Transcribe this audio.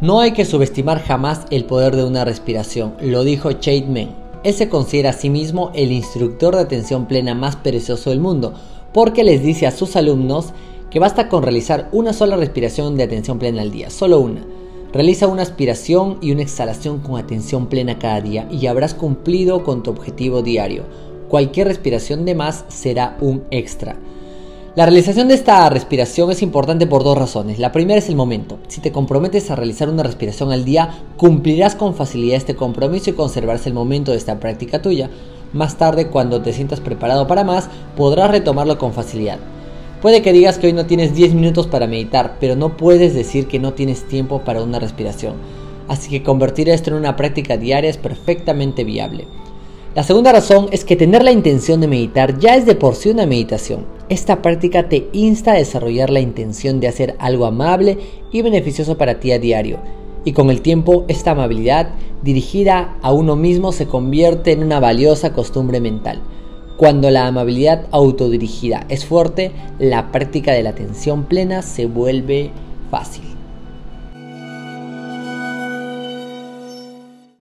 No hay que subestimar jamás el poder de una respiración, lo dijo Men. Él se considera a sí mismo el instructor de atención plena más precioso del mundo, porque les dice a sus alumnos que basta con realizar una sola respiración de atención plena al día, solo una. Realiza una aspiración y una exhalación con atención plena cada día y habrás cumplido con tu objetivo diario. Cualquier respiración de más será un extra. La realización de esta respiración es importante por dos razones. La primera es el momento. Si te comprometes a realizar una respiración al día, cumplirás con facilidad este compromiso y conservarás el momento de esta práctica tuya. Más tarde, cuando te sientas preparado para más, podrás retomarlo con facilidad. Puede que digas que hoy no tienes 10 minutos para meditar, pero no puedes decir que no tienes tiempo para una respiración. Así que convertir esto en una práctica diaria es perfectamente viable. La segunda razón es que tener la intención de meditar ya es de por sí una meditación. Esta práctica te insta a desarrollar la intención de hacer algo amable y beneficioso para ti a diario. Y con el tiempo, esta amabilidad dirigida a uno mismo se convierte en una valiosa costumbre mental. Cuando la amabilidad autodirigida es fuerte, la práctica de la atención plena se vuelve fácil.